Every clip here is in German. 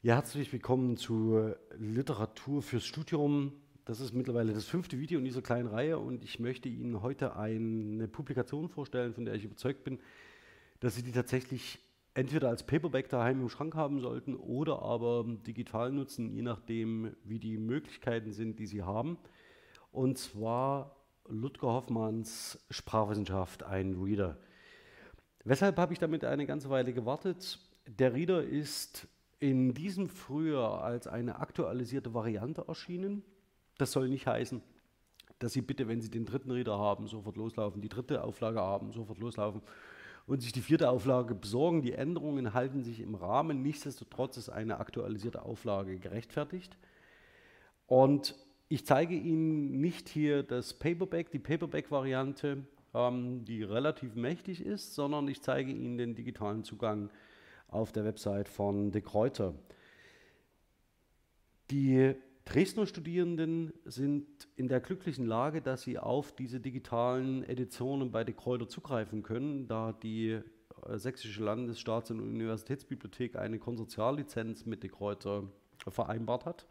Ja, herzlich willkommen zu Literatur fürs Studium. Das ist mittlerweile das fünfte Video in dieser kleinen Reihe und ich möchte Ihnen heute eine Publikation vorstellen, von der ich überzeugt bin, dass Sie die tatsächlich entweder als Paperback daheim im Schrank haben sollten oder aber digital nutzen, je nachdem, wie die Möglichkeiten sind, die Sie haben. Und zwar Ludger Hoffmanns Sprachwissenschaft, ein Reader. Weshalb habe ich damit eine ganze Weile gewartet? Der Reader ist in diesem Frühjahr als eine aktualisierte Variante erschienen. Das soll nicht heißen, dass Sie bitte, wenn Sie den dritten Reader haben, sofort loslaufen, die dritte Auflage haben, sofort loslaufen und sich die vierte Auflage besorgen. Die Änderungen halten sich im Rahmen. Nichtsdestotrotz ist eine aktualisierte Auflage gerechtfertigt. Und ich zeige Ihnen nicht hier das Paperback, die Paperback-Variante, ähm, die relativ mächtig ist, sondern ich zeige Ihnen den digitalen Zugang auf der Website von De Kräuter. Die Dresdner Studierenden sind in der glücklichen Lage, dass sie auf diese digitalen Editionen bei De Kräuter zugreifen können, da die äh, Sächsische Landesstaats- und Universitätsbibliothek eine Konsortiallizenz mit De Kräuter vereinbart hat.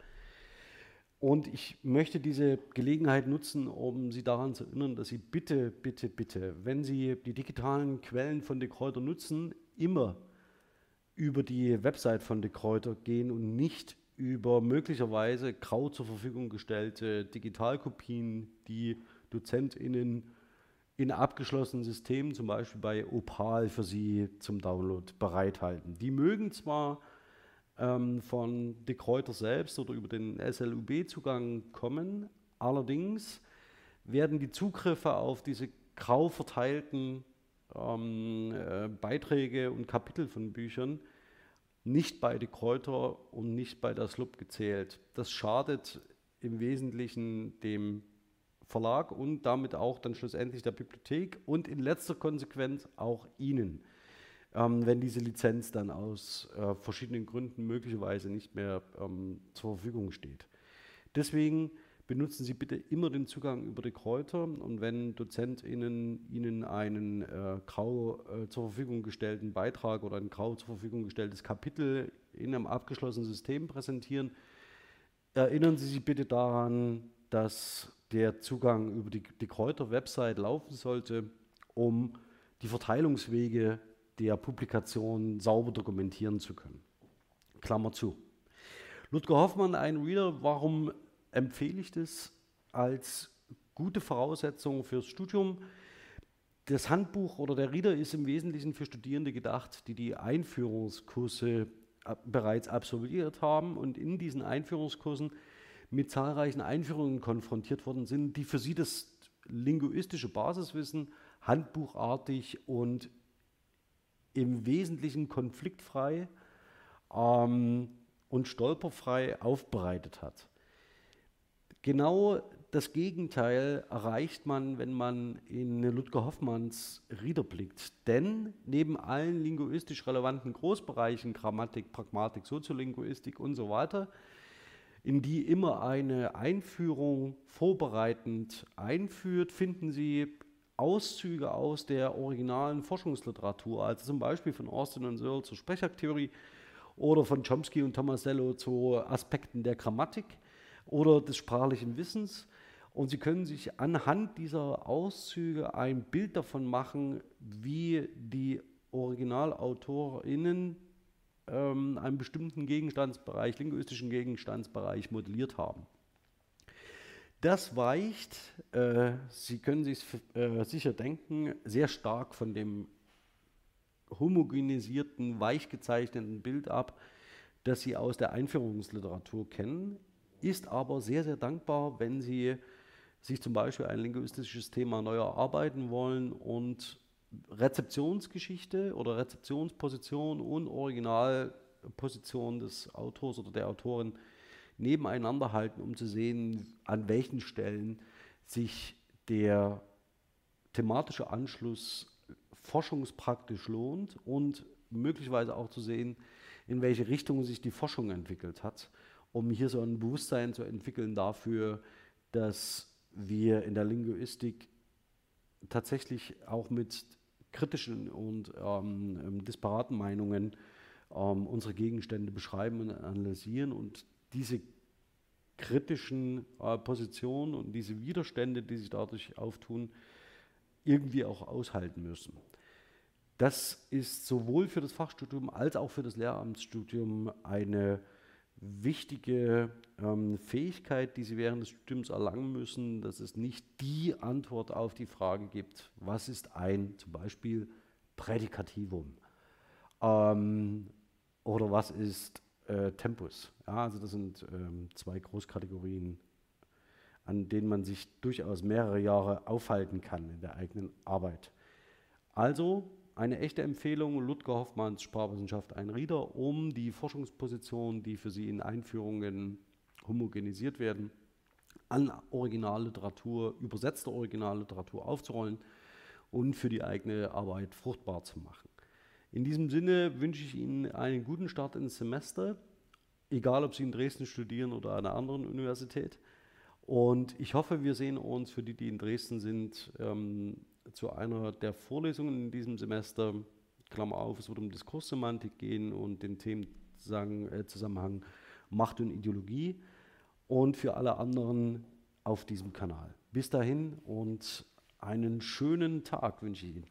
Und ich möchte diese Gelegenheit nutzen, um Sie daran zu erinnern, dass Sie bitte, bitte, bitte, wenn Sie die digitalen Quellen von De Kräuter nutzen, immer über die Website von De Kräuter gehen und nicht über möglicherweise grau zur Verfügung gestellte Digitalkopien, die DozentInnen in abgeschlossenen Systemen, zum Beispiel bei Opal, für Sie zum Download bereithalten. Die mögen zwar ähm, von De Kräuter selbst oder über den SLUB-Zugang kommen, allerdings werden die Zugriffe auf diese grau verteilten ähm, äh, Beiträge und Kapitel von Büchern nicht bei die Kräuter und nicht bei der SLUB gezählt. Das schadet im Wesentlichen dem Verlag und damit auch dann schlussendlich der Bibliothek und in letzter Konsequenz auch Ihnen, ähm, wenn diese Lizenz dann aus äh, verschiedenen Gründen möglicherweise nicht mehr ähm, zur Verfügung steht. Deswegen benutzen Sie bitte immer den Zugang über die Kräuter und wenn DozentInnen Ihnen einen äh, grau äh, zur Verfügung gestellten Beitrag oder ein grau zur Verfügung gestelltes Kapitel in einem abgeschlossenen System präsentieren, erinnern Sie sich bitte daran, dass der Zugang über die, die Kräuter-Website laufen sollte, um die Verteilungswege der Publikation sauber dokumentieren zu können. Klammer zu. Ludger Hoffmann, ein Reader, warum empfehle ich das als gute Voraussetzung fürs Studium. Das Handbuch oder der Reader ist im Wesentlichen für Studierende gedacht, die die Einführungskurse bereits absolviert haben und in diesen Einführungskursen mit zahlreichen Einführungen konfrontiert worden sind, die für sie das linguistische Basiswissen handbuchartig und im Wesentlichen konfliktfrei ähm, und stolperfrei aufbereitet hat. Genau das Gegenteil erreicht man, wenn man in Ludger Hoffmanns Rieder blickt. Denn neben allen linguistisch relevanten Großbereichen, Grammatik, Pragmatik, Soziolinguistik und so weiter, in die immer eine Einführung vorbereitend einführt, finden Sie Auszüge aus der originalen Forschungsliteratur, also zum Beispiel von Austin und Searle zur Sprechaktheorie oder von Chomsky und Tomasello zu Aspekten der Grammatik oder des sprachlichen Wissens. Und Sie können sich anhand dieser Auszüge ein Bild davon machen, wie die OriginalautorInnen ähm, einen bestimmten Gegenstandsbereich, linguistischen Gegenstandsbereich modelliert haben. Das weicht, äh, Sie können sich äh, sicher denken, sehr stark von dem homogenisierten, weich gezeichneten Bild ab, das Sie aus der Einführungsliteratur kennen ist aber sehr, sehr dankbar, wenn Sie sich zum Beispiel ein linguistisches Thema neu erarbeiten wollen und Rezeptionsgeschichte oder Rezeptionsposition und Originalposition des Autors oder der Autorin nebeneinander halten, um zu sehen, an welchen Stellen sich der thematische Anschluss forschungspraktisch lohnt und möglicherweise auch zu sehen, in welche Richtung sich die Forschung entwickelt hat um hier so ein Bewusstsein zu entwickeln dafür, dass wir in der Linguistik tatsächlich auch mit kritischen und ähm, disparaten Meinungen ähm, unsere Gegenstände beschreiben und analysieren und diese kritischen äh, Positionen und diese Widerstände, die sich dadurch auftun, irgendwie auch aushalten müssen. Das ist sowohl für das Fachstudium als auch für das Lehramtsstudium eine wichtige ähm, Fähigkeit, die Sie während des Studiums erlangen müssen, dass es nicht die Antwort auf die Frage gibt, was ist ein zum Beispiel Prädikativum ähm, oder was ist äh, Tempus. Ja, also das sind ähm, zwei Großkategorien, an denen man sich durchaus mehrere Jahre aufhalten kann in der eigenen Arbeit. Also eine echte Empfehlung, Ludger Hoffmanns Sprachwissenschaft ein Rieder, um die Forschungspositionen, die für Sie in Einführungen homogenisiert werden, an Originalliteratur, übersetzte Originalliteratur aufzurollen und für die eigene Arbeit fruchtbar zu machen. In diesem Sinne wünsche ich Ihnen einen guten Start ins Semester, egal ob Sie in Dresden studieren oder an einer anderen Universität. Und ich hoffe, wir sehen uns für die, die in Dresden sind, ähm, zu einer der Vorlesungen in diesem Semester, Klammer auf, es wird um Diskurssemantik gehen und den Themenzusammenhang äh, Macht und Ideologie und für alle anderen auf diesem Kanal. Bis dahin und einen schönen Tag wünsche ich Ihnen.